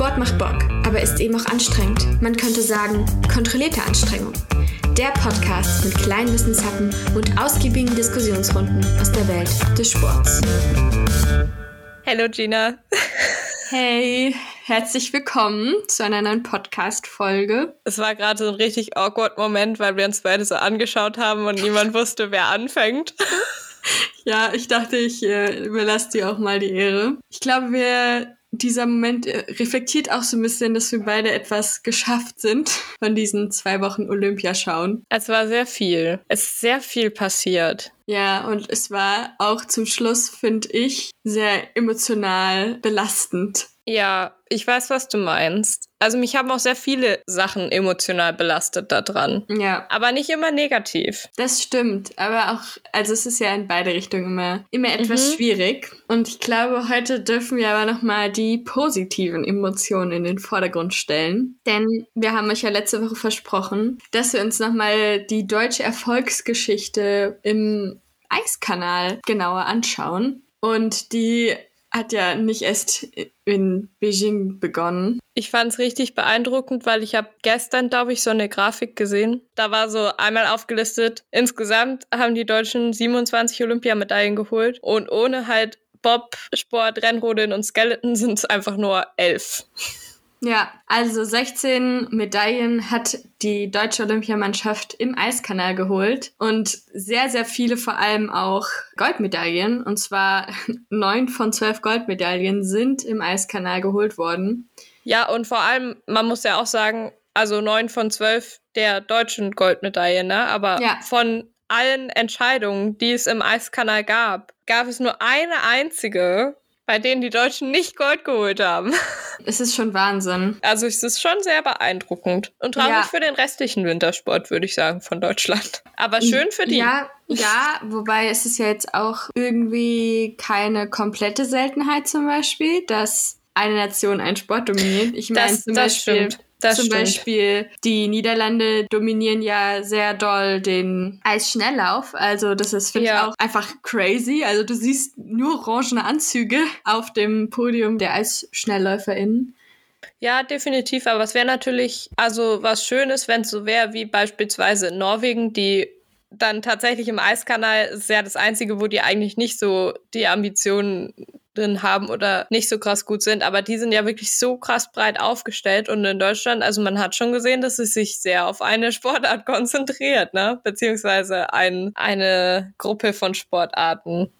Sport macht Bock, aber ist eben auch anstrengend. Man könnte sagen, kontrollierte Anstrengung. Der Podcast mit kleinen Wissenshappen und ausgiebigen Diskussionsrunden aus der Welt des Sports. Hallo Gina. Hey, herzlich willkommen zu einer neuen Podcast-Folge. Es war gerade so ein richtig awkward Moment, weil wir uns beide so angeschaut haben und niemand wusste, wer anfängt. Ja, ich dachte, ich äh, überlasse dir auch mal die Ehre. Ich glaube, wir dieser Moment äh, reflektiert auch so ein bisschen, dass wir beide etwas geschafft sind von diesen zwei Wochen Olympia schauen. Es war sehr viel. Es ist sehr viel passiert. Ja, und es war auch zum Schluss, finde ich, sehr emotional belastend. Ja, ich weiß, was du meinst. Also mich haben auch sehr viele Sachen emotional belastet daran. Ja. Aber nicht immer negativ. Das stimmt. Aber auch, also es ist ja in beide Richtungen immer, immer etwas mhm. schwierig. Und ich glaube, heute dürfen wir aber nochmal die positiven Emotionen in den Vordergrund stellen. Denn wir haben euch ja letzte Woche versprochen, dass wir uns nochmal die deutsche Erfolgsgeschichte im Eiskanal genauer anschauen. Und die hat ja nicht erst in Beijing begonnen. Ich fand es richtig beeindruckend, weil ich habe gestern, glaube ich, so eine Grafik gesehen. Da war so einmal aufgelistet, insgesamt haben die Deutschen 27 Olympiamedaillen geholt und ohne halt Bob, Sport, Rennrodeln und Skeleton sind es einfach nur elf. Ja, also 16 Medaillen hat die deutsche Olympiamannschaft im Eiskanal geholt und sehr, sehr viele vor allem auch Goldmedaillen. Und zwar neun von zwölf Goldmedaillen sind im Eiskanal geholt worden. Ja, und vor allem, man muss ja auch sagen, also neun von zwölf der deutschen Goldmedaillen, ne? Aber ja. von allen Entscheidungen, die es im Eiskanal gab, gab es nur eine einzige, bei denen die Deutschen nicht Gold geholt haben. Es ist schon Wahnsinn. Also es ist schon sehr beeindruckend. Und traurig ja. für den restlichen Wintersport, würde ich sagen, von Deutschland. Aber schön für die. Ja, ja, wobei es ist ja jetzt auch irgendwie keine komplette Seltenheit zum Beispiel, dass eine Nation einen Sport dominiert. Ich meine zum Beispiel. Stimmt das Zum stimmt. Beispiel die Niederlande dominieren ja sehr doll den Eisschnelllauf. Also das ist, finde ja. ich, auch einfach crazy. Also du siehst nur orangene Anzüge auf dem Podium der EisschnellläuferInnen. Ja, definitiv. Aber es wäre natürlich, also was Schönes, wenn es so wäre wie beispielsweise Norwegen, die dann tatsächlich im Eiskanal ist ja das Einzige, wo die eigentlich nicht so die Ambitionen drin haben oder nicht so krass gut sind, aber die sind ja wirklich so krass breit aufgestellt und in Deutschland, also man hat schon gesehen, dass es sich sehr auf eine Sportart konzentriert, ne? Beziehungsweise ein, eine Gruppe von Sportarten.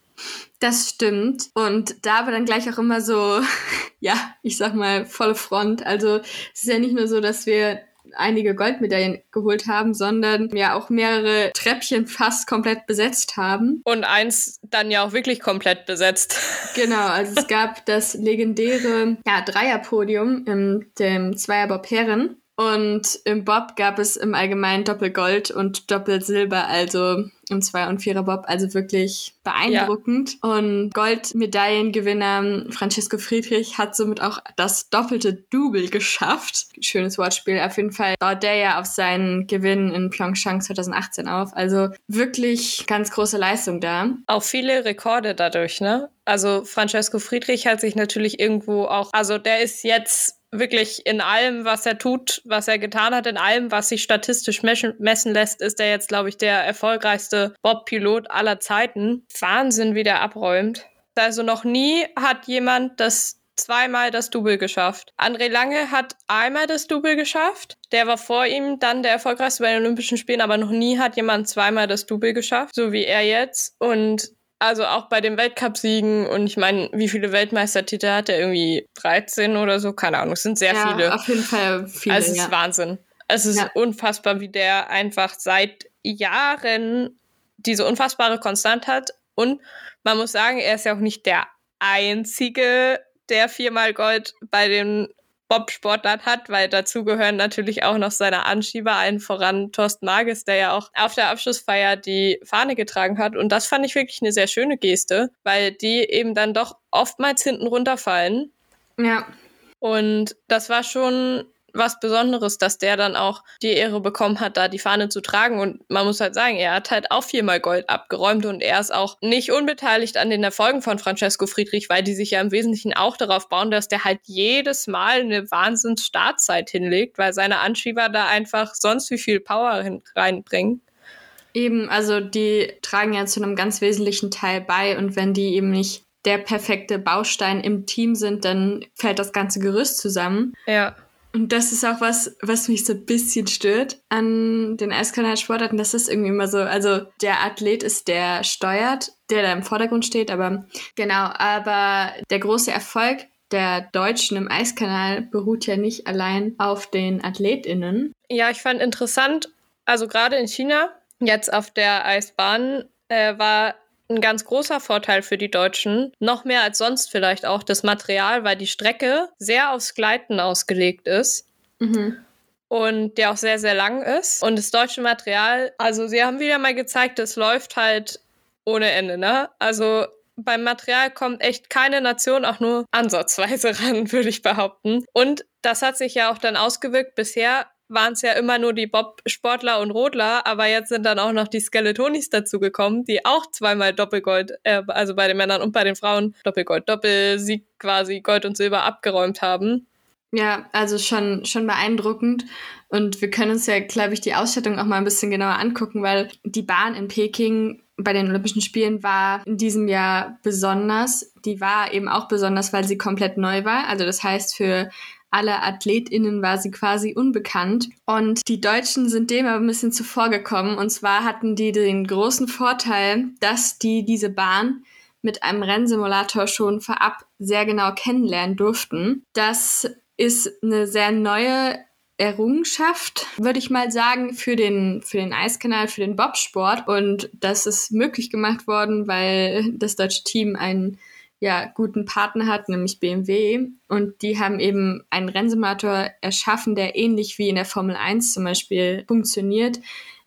Das stimmt. Und da war dann gleich auch immer so, ja, ich sag mal, volle Front. Also es ist ja nicht nur so, dass wir einige Goldmedaillen geholt haben, sondern ja auch mehrere Treppchen fast komplett besetzt haben. Und eins dann ja auch wirklich komplett besetzt. Genau, also es gab das legendäre ja, Dreierpodium im dem Zweierbob Herren. Und im Bob gab es im Allgemeinen Doppelgold und Doppelsilber, also im Zwei- und Vierer-Bob, also wirklich beeindruckend. Ja. Und Goldmedaillengewinner Francesco Friedrich hat somit auch das doppelte Double geschafft. Schönes Wortspiel. Auf jeden Fall baut der ja auf seinen Gewinn in Pyeongchang 2018 auf. Also wirklich ganz große Leistung da. Auch viele Rekorde dadurch, ne? Also Francesco Friedrich hat sich natürlich irgendwo auch, also der ist jetzt wirklich in allem, was er tut, was er getan hat, in allem, was sich statistisch messen lässt, ist er jetzt, glaube ich, der erfolgreichste Bob-Pilot aller Zeiten. Wahnsinn, wie der abräumt. Also noch nie hat jemand das zweimal das Double geschafft. André Lange hat einmal das Double geschafft. Der war vor ihm dann der erfolgreichste bei den Olympischen Spielen, aber noch nie hat jemand zweimal das Double geschafft, so wie er jetzt. Und also auch bei den Weltcupsiegen und ich meine, wie viele Weltmeistertitel hat er? Irgendwie 13 oder so? Keine Ahnung, es sind sehr ja, viele. auf jeden Fall viele. Also es ja. ist Wahnsinn. Es ist ja. unfassbar, wie der einfach seit Jahren diese unfassbare Konstant hat. Und man muss sagen, er ist ja auch nicht der Einzige, der viermal Gold bei den Bobsportlern hat, weil dazu gehören natürlich auch noch seine Anschieber, allen voran Thorsten Magis, der ja auch auf der Abschlussfeier die Fahne getragen hat. Und das fand ich wirklich eine sehr schöne Geste, weil die eben dann doch oftmals hinten runterfallen. Ja. Und das war schon was Besonderes, dass der dann auch die Ehre bekommen hat, da die Fahne zu tragen. Und man muss halt sagen, er hat halt auch viermal Gold abgeräumt und er ist auch nicht unbeteiligt an den Erfolgen von Francesco Friedrich, weil die sich ja im Wesentlichen auch darauf bauen, dass der halt jedes Mal eine Wahnsinns-Startzeit hinlegt, weil seine Anschieber da einfach sonst wie viel Power reinbringen. Eben, also die tragen ja zu einem ganz wesentlichen Teil bei und wenn die eben nicht der perfekte Baustein im Team sind, dann fällt das ganze Gerüst zusammen. Ja. Und das ist auch was, was mich so ein bisschen stört an den Eiskanalsportarten. Das ist irgendwie immer so, also der Athlet ist der steuert, der da im Vordergrund steht, aber genau, aber der große Erfolg der Deutschen im Eiskanal beruht ja nicht allein auf den AthletInnen. Ja, ich fand interessant, also gerade in China, jetzt auf der Eisbahn, äh, war ein ganz großer Vorteil für die Deutschen, noch mehr als sonst vielleicht auch das Material, weil die Strecke sehr aufs Gleiten ausgelegt ist. Mhm. Und der auch sehr, sehr lang ist. Und das deutsche Material, also sie haben wieder mal gezeigt, es läuft halt ohne Ende, ne? Also beim Material kommt echt keine Nation auch nur ansatzweise ran, würde ich behaupten. Und das hat sich ja auch dann ausgewirkt. Bisher waren es ja immer nur die Bob-Sportler und Rodler, aber jetzt sind dann auch noch die Skeletonis dazugekommen, die auch zweimal Doppelgold, äh, also bei den Männern und bei den Frauen Doppelgold, Doppelsieg quasi Gold und Silber abgeräumt haben. Ja, also schon, schon beeindruckend. Und wir können uns ja, glaube ich, die Ausstattung auch mal ein bisschen genauer angucken, weil die Bahn in Peking bei den Olympischen Spielen war in diesem Jahr besonders. Die war eben auch besonders, weil sie komplett neu war. Also das heißt, für alle AthletInnen war sie quasi unbekannt. Und die Deutschen sind dem aber ein bisschen zuvor gekommen. Und zwar hatten die den großen Vorteil, dass die diese Bahn mit einem Rennsimulator schon vorab sehr genau kennenlernen durften. Das ist eine sehr neue Errungenschaft, würde ich mal sagen, für den, für den Eiskanal, für den Bobsport. Und das ist möglich gemacht worden, weil das deutsche Team einen ja, guten Partner hat, nämlich BMW. Und die haben eben einen Rennsimulator erschaffen, der ähnlich wie in der Formel 1 zum Beispiel funktioniert,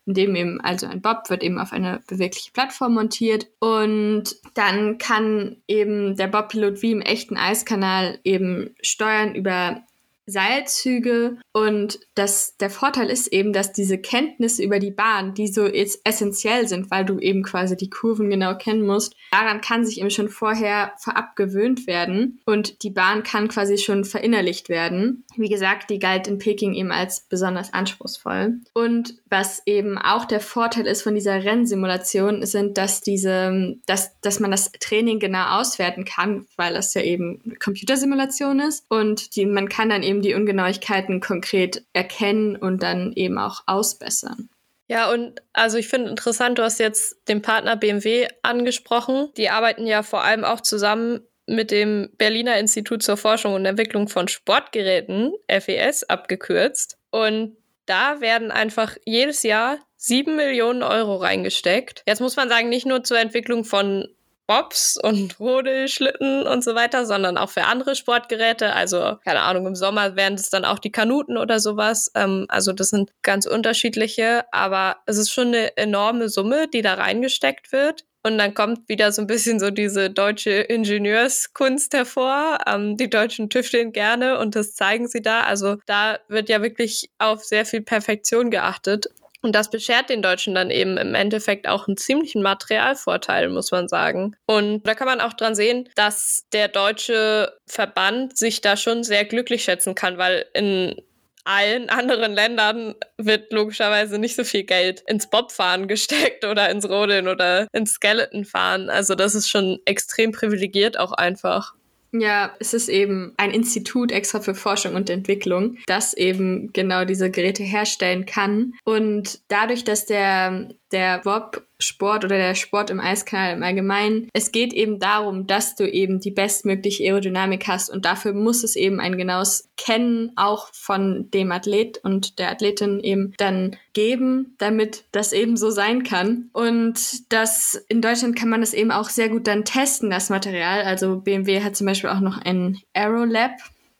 in dem eben, also ein Bob wird eben auf eine bewegliche Plattform montiert und dann kann eben der Bobpilot wie im echten Eiskanal eben steuern über Seilzüge und das, der Vorteil ist eben, dass diese Kenntnisse über die Bahn, die so essentiell sind, weil du eben quasi die Kurven genau kennen musst, daran kann sich eben schon vorher vorab gewöhnt werden und die Bahn kann quasi schon verinnerlicht werden. Wie gesagt, die galt in Peking eben als besonders anspruchsvoll. Und was eben auch der Vorteil ist von dieser Rennsimulation, sind, dass diese, dass, dass man das Training genau auswerten kann, weil das ja eben Computersimulation ist und die, man kann dann eben eben die Ungenauigkeiten konkret erkennen und dann eben auch ausbessern. Ja, und also ich finde interessant, du hast jetzt den Partner BMW angesprochen. Die arbeiten ja vor allem auch zusammen mit dem Berliner Institut zur Forschung und Entwicklung von Sportgeräten, FES abgekürzt. Und da werden einfach jedes Jahr sieben Millionen Euro reingesteckt. Jetzt muss man sagen, nicht nur zur Entwicklung von Bobs und Rodelschlitten und so weiter, sondern auch für andere Sportgeräte. Also, keine Ahnung, im Sommer wären es dann auch die Kanuten oder sowas. Ähm, also, das sind ganz unterschiedliche, aber es ist schon eine enorme Summe, die da reingesteckt wird. Und dann kommt wieder so ein bisschen so diese deutsche Ingenieurskunst hervor. Ähm, die Deutschen tüfteln gerne und das zeigen sie da. Also da wird ja wirklich auf sehr viel Perfektion geachtet. Und das beschert den Deutschen dann eben im Endeffekt auch einen ziemlichen Materialvorteil, muss man sagen. Und da kann man auch dran sehen, dass der deutsche Verband sich da schon sehr glücklich schätzen kann, weil in allen anderen Ländern wird logischerweise nicht so viel Geld ins Bobfahren gesteckt oder ins Rodeln oder ins Skeletonfahren. Also das ist schon extrem privilegiert auch einfach. Ja, es ist eben ein Institut extra für Forschung und Entwicklung, das eben genau diese Geräte herstellen kann. Und dadurch, dass der, der Bob Sport oder der Sport im Eiskanal im Allgemeinen. Es geht eben darum, dass du eben die bestmögliche Aerodynamik hast und dafür muss es eben ein genaues Kennen auch von dem Athlet und der Athletin eben dann geben, damit das eben so sein kann. Und das in Deutschland kann man das eben auch sehr gut dann testen, das Material. Also BMW hat zum Beispiel auch noch ein Aerolab,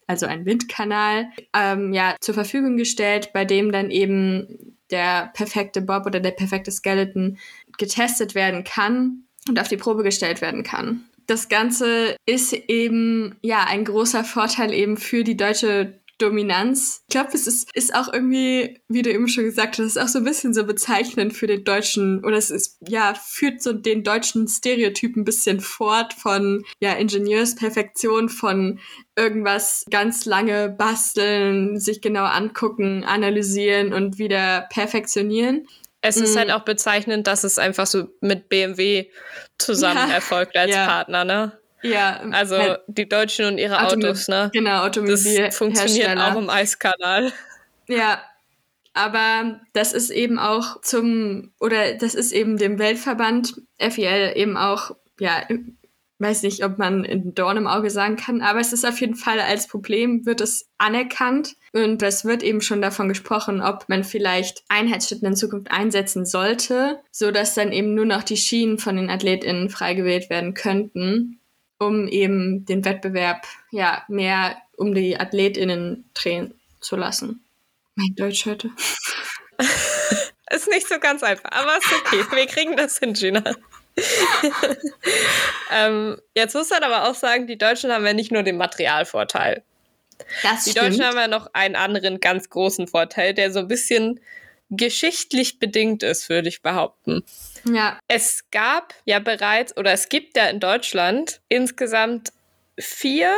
also ein Windkanal, ähm, ja, zur Verfügung gestellt, bei dem dann eben der perfekte Bob oder der perfekte Skeleton getestet werden kann und auf die Probe gestellt werden kann. Das Ganze ist eben ja ein großer Vorteil eben für die deutsche Dominanz. Ich glaube, es ist, ist auch irgendwie, wie du eben schon gesagt hast, ist auch so ein bisschen so bezeichnend für den deutschen, oder es ist, ja, führt so den deutschen Stereotyp ein bisschen fort von, ja, Ingenieursperfektion, von irgendwas ganz lange basteln, sich genau angucken, analysieren und wieder perfektionieren. Es ist halt mhm. halt auch bezeichnend, dass es einfach so mit BMW zusammen ja, erfolgt als ja. Partner, ne? Ja. Also halt die Deutschen und ihre Automi Autos, ne? Genau, Automobil. Das funktioniert auch im Eiskanal. Ja, aber das ist eben auch zum, oder das ist eben dem Weltverband FIL eben auch, ja, weiß nicht, ob man in Dorn im Auge sagen kann, aber es ist auf jeden Fall als Problem, wird es anerkannt und es wird eben schon davon gesprochen, ob man vielleicht Einheitsschritten in Zukunft einsetzen sollte, so dass dann eben nur noch die Schienen von den AthletInnen frei gewählt werden könnten um eben den Wettbewerb ja mehr um die AthletInnen drehen zu lassen. Mein Deutsch heute. ist nicht so ganz einfach, aber ist okay. Wir kriegen das hin, Gina. ähm, jetzt muss man aber auch sagen, die Deutschen haben ja nicht nur den Materialvorteil. Das die stimmt. Deutschen haben ja noch einen anderen ganz großen Vorteil, der so ein bisschen geschichtlich bedingt ist, würde ich behaupten. Ja. Es gab ja bereits, oder es gibt ja in Deutschland insgesamt vier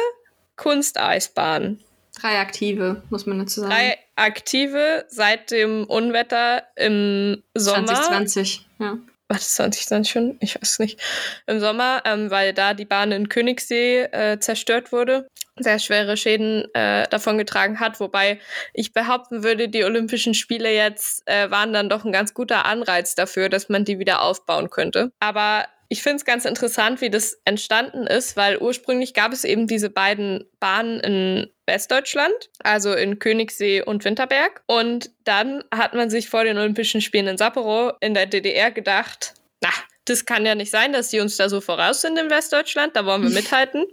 Kunsteisbahnen. Drei aktive, muss man dazu sagen. Drei aktive seit dem Unwetter im Sommer. 2020, ja war das 2020 schon? Ich weiß nicht. Im Sommer, ähm, weil da die Bahn in Königssee äh, zerstört wurde, sehr schwere Schäden äh, davon getragen hat. Wobei ich behaupten würde, die Olympischen Spiele jetzt äh, waren dann doch ein ganz guter Anreiz dafür, dass man die wieder aufbauen könnte. Aber ich finde es ganz interessant, wie das entstanden ist, weil ursprünglich gab es eben diese beiden Bahnen in Westdeutschland, also in Königssee und Winterberg. Und dann hat man sich vor den Olympischen Spielen in Sapporo in der DDR gedacht, na, das kann ja nicht sein, dass die uns da so voraus sind in Westdeutschland, da wollen wir mithalten.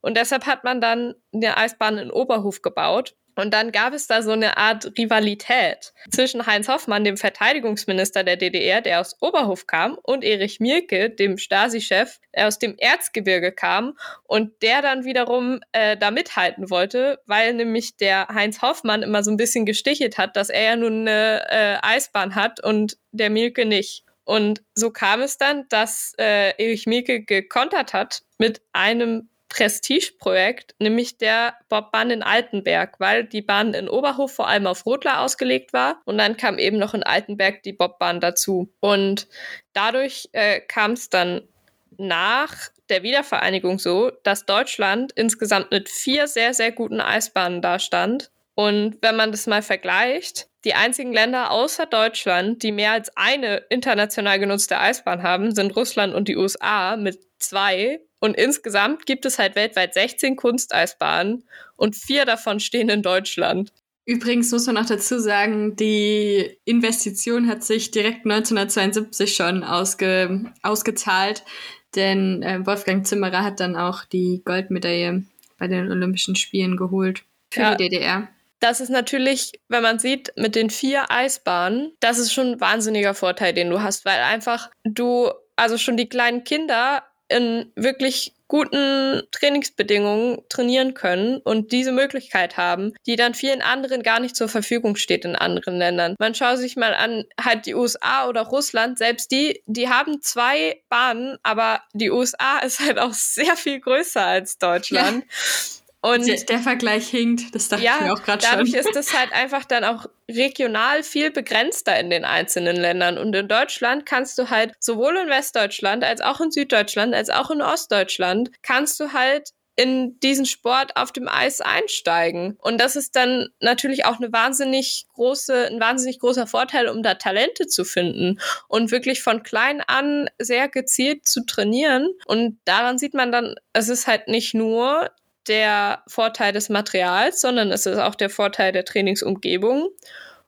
Und deshalb hat man dann eine Eisbahn in Oberhof gebaut. Und dann gab es da so eine Art Rivalität zwischen Heinz Hoffmann, dem Verteidigungsminister der DDR, der aus Oberhof kam, und Erich Mielke, dem Stasi-Chef, der aus dem Erzgebirge kam und der dann wiederum äh, da mithalten wollte, weil nämlich der Heinz Hoffmann immer so ein bisschen gestichelt hat, dass er ja nun eine äh, Eisbahn hat und der Mielke nicht. Und so kam es dann, dass äh, Erich Mielke gekontert hat mit einem Prestigeprojekt, nämlich der Bobbahn in Altenberg, weil die Bahn in Oberhof vor allem auf Rodler ausgelegt war und dann kam eben noch in Altenberg die Bobbahn dazu. Und dadurch äh, kam es dann nach der Wiedervereinigung so, dass Deutschland insgesamt mit vier sehr, sehr guten Eisbahnen dastand. Und wenn man das mal vergleicht, die einzigen Länder außer Deutschland, die mehr als eine international genutzte Eisbahn haben, sind Russland und die USA mit zwei. Und insgesamt gibt es halt weltweit 16 Kunsteisbahnen und vier davon stehen in Deutschland. Übrigens muss man auch dazu sagen, die Investition hat sich direkt 1972 schon ausge ausgezahlt, denn äh, Wolfgang Zimmerer hat dann auch die Goldmedaille bei den Olympischen Spielen geholt für ja. die DDR. Das ist natürlich, wenn man sieht, mit den vier Eisbahnen, das ist schon ein wahnsinniger Vorteil, den du hast, weil einfach du, also schon die kleinen Kinder in wirklich guten Trainingsbedingungen trainieren können und diese Möglichkeit haben, die dann vielen anderen gar nicht zur Verfügung steht in anderen Ländern. Man schaut sich mal an, halt die USA oder Russland, selbst die, die haben zwei Bahnen, aber die USA ist halt auch sehr viel größer als Deutschland. Ja. Und der, der, Vergleich hinkt, das dachte ja, ich mir auch gerade schon. Dadurch ist es halt einfach dann auch regional viel begrenzter in den einzelnen Ländern. Und in Deutschland kannst du halt sowohl in Westdeutschland als auch in Süddeutschland als auch in Ostdeutschland kannst du halt in diesen Sport auf dem Eis einsteigen. Und das ist dann natürlich auch eine wahnsinnig große, ein wahnsinnig großer Vorteil, um da Talente zu finden und wirklich von klein an sehr gezielt zu trainieren. Und daran sieht man dann, es ist halt nicht nur der Vorteil des Materials, sondern es ist auch der Vorteil der Trainingsumgebung.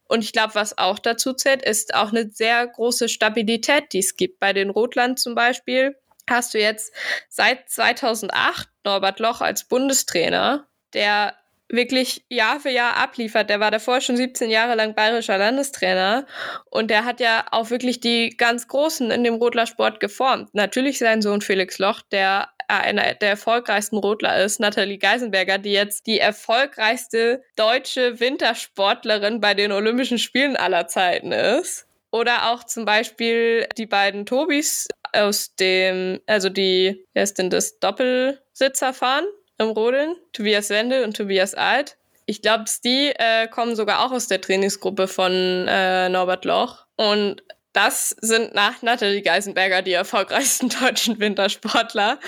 Und ich glaube, was auch dazu zählt, ist auch eine sehr große Stabilität, die es gibt. Bei den Rotland zum Beispiel hast du jetzt seit 2008 Norbert Loch als Bundestrainer, der wirklich Jahr für Jahr abliefert. Der war davor schon 17 Jahre lang bayerischer Landestrainer und der hat ja auch wirklich die ganz Großen in dem Rodlersport geformt. Natürlich sein Sohn Felix Loch, der einer der erfolgreichsten Rodler ist, Nathalie Geisenberger, die jetzt die erfolgreichste deutsche Wintersportlerin bei den Olympischen Spielen aller Zeiten ist. Oder auch zum Beispiel die beiden Tobis aus dem, also die, wer ist denn das, Doppelsitzer fahren im Rodeln, Tobias Wendel und Tobias Alt. Ich glaube, die äh, kommen sogar auch aus der Trainingsgruppe von äh, Norbert Loch. Und das sind nach Nathalie Geisenberger die erfolgreichsten deutschen Wintersportler.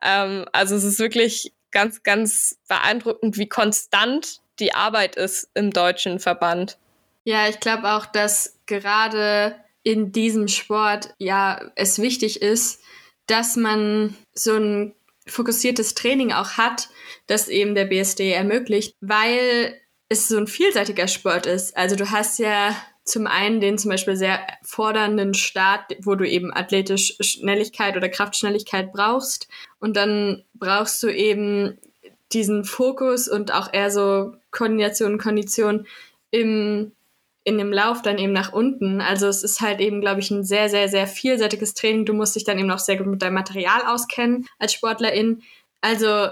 Ähm, also es ist wirklich ganz, ganz beeindruckend, wie konstant die Arbeit ist im deutschen Verband. Ja, ich glaube auch, dass gerade in diesem Sport ja es wichtig ist, dass man so ein fokussiertes Training auch hat, das eben der BSD ermöglicht, weil es so ein vielseitiger Sport ist. Also du hast ja zum einen den zum Beispiel sehr fordernden Start, wo du eben athletisch Schnelligkeit oder Kraftschnelligkeit brauchst. Und dann brauchst du eben diesen Fokus und auch eher so Koordination Kondition im, in dem Lauf dann eben nach unten. Also es ist halt eben, glaube ich, ein sehr, sehr, sehr vielseitiges Training. Du musst dich dann eben auch sehr gut mit deinem Material auskennen als Sportlerin. Also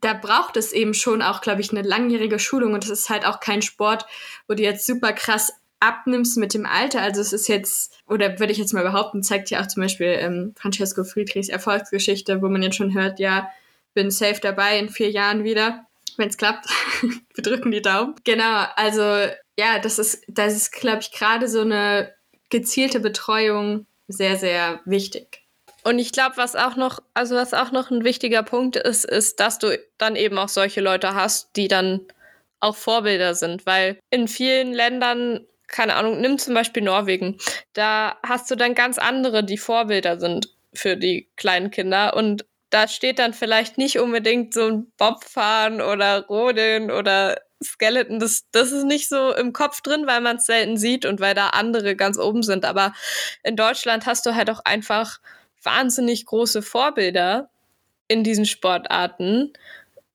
da braucht es eben schon auch, glaube ich, eine langjährige Schulung und es ist halt auch kein Sport, wo du jetzt super krass abnimmst mit dem Alter. Also es ist jetzt, oder würde ich jetzt mal behaupten, zeigt ja auch zum Beispiel ähm, Francesco Friedrichs Erfolgsgeschichte, wo man jetzt schon hört, ja, bin safe dabei in vier Jahren wieder, wenn es klappt. Wir drücken die Daumen. Genau, also ja, das ist, das ist, glaube ich, gerade so eine gezielte Betreuung sehr, sehr wichtig. Und ich glaube, was auch noch, also was auch noch ein wichtiger Punkt ist, ist, dass du dann eben auch solche Leute hast, die dann auch Vorbilder sind, weil in vielen Ländern keine Ahnung, nimm zum Beispiel Norwegen. Da hast du dann ganz andere, die Vorbilder sind für die kleinen Kinder. Und da steht dann vielleicht nicht unbedingt so ein Bobfahren oder Rodeln oder Skeleton. Das, das ist nicht so im Kopf drin, weil man es selten sieht und weil da andere ganz oben sind. Aber in Deutschland hast du halt auch einfach wahnsinnig große Vorbilder in diesen Sportarten.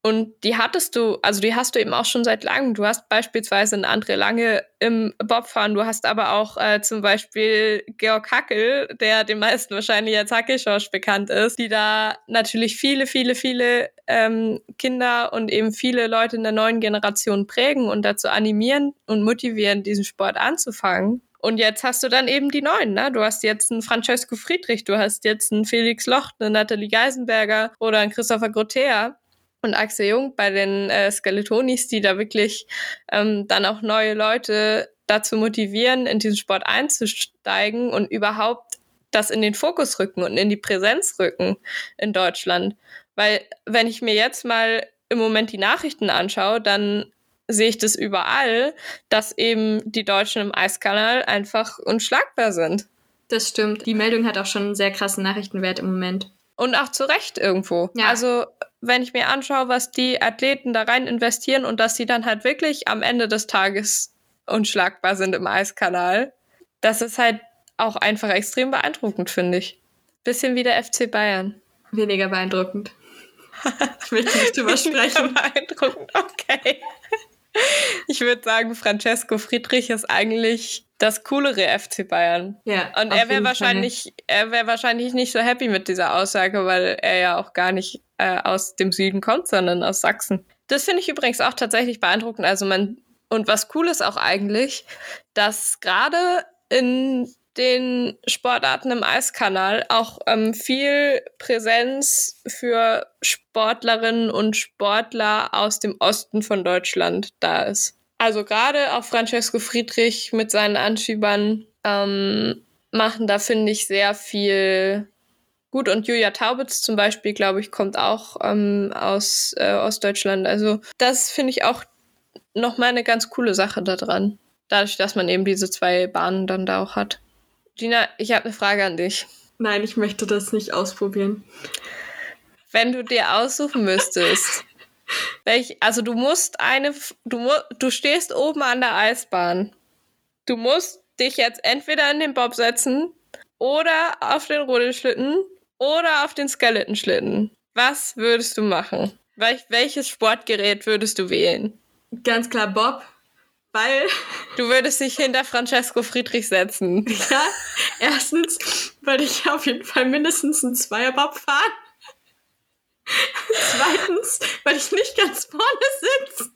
Und die hattest du, also die hast du eben auch schon seit langem. Du hast beispielsweise einen André Lange im Bobfahren, du hast aber auch äh, zum Beispiel Georg Hackel, der den meisten wahrscheinlich als Hackelschorsch bekannt ist, die da natürlich viele, viele, viele ähm, Kinder und eben viele Leute in der neuen Generation prägen und dazu animieren und motivieren, diesen Sport anzufangen. Und jetzt hast du dann eben die Neuen, ne? Du hast jetzt einen Francesco Friedrich, du hast jetzt einen Felix Locht, eine Nathalie Geisenberger oder einen Christopher Grotea und Axel Jung bei den äh, Skeletonis, die da wirklich ähm, dann auch neue Leute dazu motivieren, in diesen Sport einzusteigen und überhaupt das in den Fokus rücken und in die Präsenz rücken in Deutschland. Weil wenn ich mir jetzt mal im Moment die Nachrichten anschaue, dann sehe ich das überall, dass eben die Deutschen im Eiskanal einfach unschlagbar sind. Das stimmt. Die Meldung hat auch schon einen sehr krassen Nachrichtenwert im Moment. Und auch zu Recht irgendwo. Ja. Also wenn ich mir anschaue, was die Athleten da rein investieren und dass sie dann halt wirklich am Ende des Tages unschlagbar sind im Eiskanal, das ist halt auch einfach extrem beeindruckend, finde ich. Bisschen wie der FC Bayern. Weniger beeindruckend. ich möchte nicht drüber sprechen. beeindruckend, okay. Ich würde sagen, Francesco Friedrich ist eigentlich das coolere FC Bayern. Ja. Und er wäre wahrscheinlich, er wäre wahrscheinlich nicht so happy mit dieser Aussage, weil er ja auch gar nicht äh, aus dem Süden kommt, sondern aus Sachsen. Das finde ich übrigens auch tatsächlich beeindruckend. Also man, und was cool ist auch eigentlich, dass gerade in den Sportarten im Eiskanal auch ähm, viel Präsenz für Sportlerinnen und Sportler aus dem Osten von Deutschland da ist. Also gerade auch Francesco Friedrich mit seinen Anschiebern ähm, machen da, finde ich, sehr viel gut. Und Julia Taubitz zum Beispiel, glaube ich, kommt auch ähm, aus äh, Ostdeutschland. Also das finde ich auch nochmal eine ganz coole Sache daran. Dadurch, dass man eben diese zwei Bahnen dann da auch hat. Gina, ich habe eine Frage an dich. Nein, ich möchte das nicht ausprobieren. Wenn du dir aussuchen müsstest, Welch, also du musst eine, du, du stehst oben an der Eisbahn. Du musst dich jetzt entweder in den Bob setzen oder auf den Rodelschlitten oder auf den Skeletonschlitten. Was würdest du machen? Welch, welches Sportgerät würdest du wählen? Ganz klar Bob, weil... Du würdest dich hinter Francesco Friedrich setzen. Ja, erstens, weil ich auf jeden Fall mindestens einen Zweierbob fahren. Zweitens, weil ich nicht ganz vorne sitze.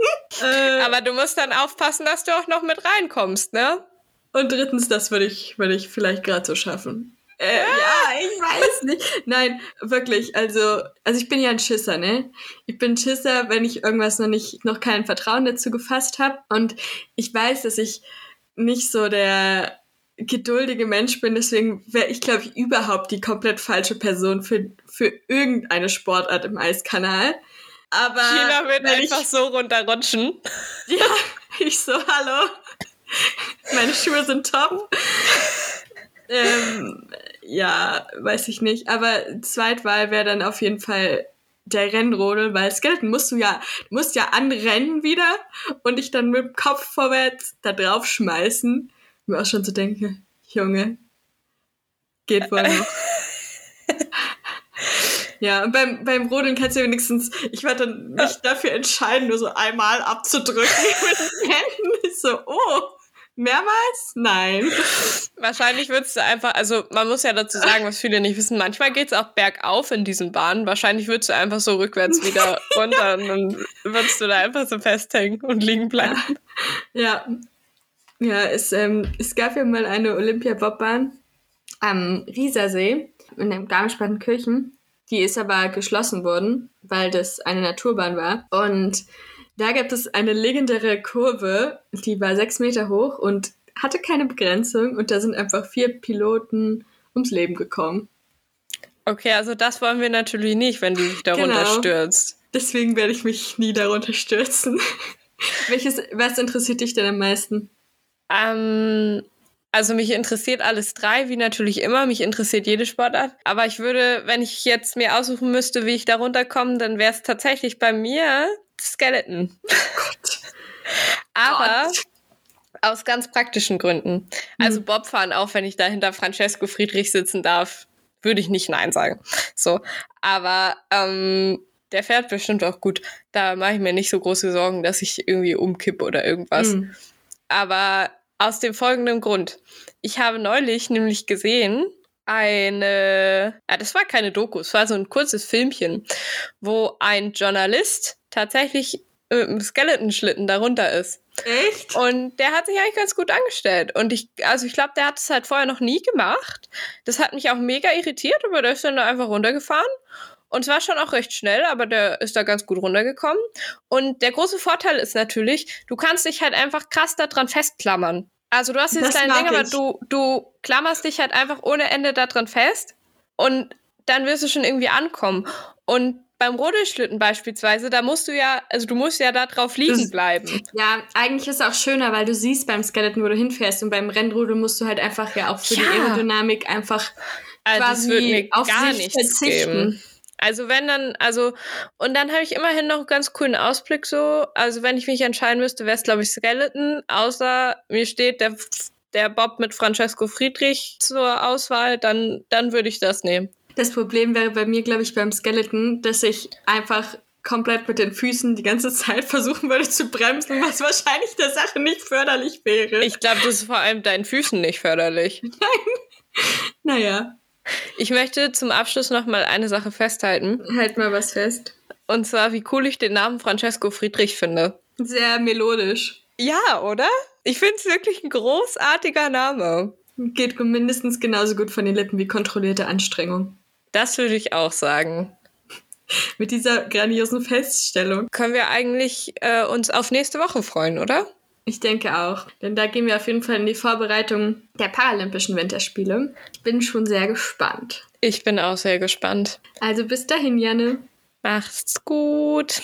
Äh, Aber du musst dann aufpassen, dass du auch noch mit reinkommst, ne? Und drittens, das würde ich, würde ich vielleicht gerade so schaffen. Äh, ja, ich weiß nicht. Nein, wirklich. Also, also ich bin ja ein Schisser, ne? Ich bin ein Schisser, wenn ich irgendwas noch nicht, noch kein Vertrauen dazu gefasst habe. Und ich weiß, dass ich nicht so der geduldige Mensch bin, deswegen wäre ich, glaube ich, überhaupt die komplett falsche Person für, für irgendeine Sportart im Eiskanal. Aber China wird einfach ich, so runterrutschen. Ja, ich so, hallo. Meine Schuhe sind top. ähm, ja, weiß ich nicht. Aber Zweitwahl wäre dann auf jeden Fall der Rennrodel, weil Skeleton musst du ja, musst ja anrennen wieder und dich dann mit dem Kopf vorwärts da drauf schmeißen mir auch schon zu denken, Junge, geht wohl noch. ja, und beim, beim Rodeln kannst du wenigstens, ich werde dann mich dafür entscheiden, nur so einmal abzudrücken mit den Händen. So, oh, mehrmals? Nein. Wahrscheinlich würdest du einfach, also man muss ja dazu sagen, was viele nicht wissen, manchmal geht es auch bergauf in diesen Bahnen. Wahrscheinlich würdest du einfach so rückwärts wieder runter und dann würdest du da einfach so festhängen und liegen bleiben. Ja, ja, es, ähm, es gab ja mal eine Olympia-Bobbahn am Riesersee in dem Garmisch-Partenkirchen. Die ist aber geschlossen worden, weil das eine Naturbahn war. Und da gab es eine legendäre Kurve, die war sechs Meter hoch und hatte keine Begrenzung. Und da sind einfach vier Piloten ums Leben gekommen. Okay, also das wollen wir natürlich nicht, wenn die sich darunter genau. stürzt. Deswegen werde ich mich nie darunter stürzen. Welches, was interessiert dich denn am meisten? Ähm, also mich interessiert alles drei, wie natürlich immer. Mich interessiert jede Sportart. Aber ich würde, wenn ich jetzt mir aussuchen müsste, wie ich da runterkomme, dann wäre es tatsächlich bei mir Skeleton. Gott. Aber Gott. aus ganz praktischen Gründen. Also mhm. Bobfahren, auch wenn ich da hinter Francesco Friedrich sitzen darf, würde ich nicht Nein sagen. So. Aber ähm, der fährt bestimmt auch gut. Da mache ich mir nicht so große Sorgen, dass ich irgendwie umkippe oder irgendwas. Mhm. Aber aus dem folgenden Grund. Ich habe neulich nämlich gesehen, eine, ja, das war keine Doku, es war so ein kurzes Filmchen, wo ein Journalist tatsächlich mit einem Skeleton-Schlitten darunter ist. Echt? Und der hat sich eigentlich ganz gut angestellt. Und ich, also ich glaube, der hat es halt vorher noch nie gemacht. Das hat mich auch mega irritiert, aber der ist dann da einfach runtergefahren. Und zwar schon auch recht schnell, aber der ist da ganz gut runtergekommen. Und der große Vorteil ist natürlich, du kannst dich halt einfach krass daran festklammern. Also du hast jetzt dein Ding, aber du, du klammerst dich halt einfach ohne Ende daran fest und dann wirst du schon irgendwie ankommen. Und beim Rodelschlitten beispielsweise, da musst du ja, also du musst ja da drauf liegen das, bleiben. Ja, eigentlich ist es auch schöner, weil du siehst beim Skeleton, wo du hinfährst und beim Rennrodel musst du halt einfach ja auch für ja. die Aerodynamik einfach also quasi auf gar sich verzichten. Geben. Also wenn dann, also, und dann habe ich immerhin noch einen ganz coolen Ausblick so. Also wenn ich mich entscheiden müsste, wäre es, glaube ich, Skeleton, außer mir steht der, der Bob mit Francesco Friedrich zur Auswahl, dann, dann würde ich das nehmen. Das Problem wäre bei mir, glaube ich, beim Skeleton, dass ich einfach komplett mit den Füßen die ganze Zeit versuchen würde zu bremsen, was wahrscheinlich der Sache nicht förderlich wäre. Ich glaube, das ist vor allem deinen Füßen nicht förderlich. Nein. Naja, ich möchte zum Abschluss noch mal eine Sache festhalten. Halt mal was fest. Und zwar, wie cool ich den Namen Francesco Friedrich finde. Sehr melodisch. Ja, oder? Ich finde es wirklich ein großartiger Name. Geht mindestens genauso gut von den Lippen wie kontrollierte Anstrengung. Das würde ich auch sagen. Mit dieser grandiosen Feststellung. Können wir eigentlich äh, uns auf nächste Woche freuen, oder? Ich denke auch. Denn da gehen wir auf jeden Fall in die Vorbereitung der Paralympischen Winterspiele. Ich bin schon sehr gespannt. Ich bin auch sehr gespannt. Also bis dahin, Janne. Macht's gut.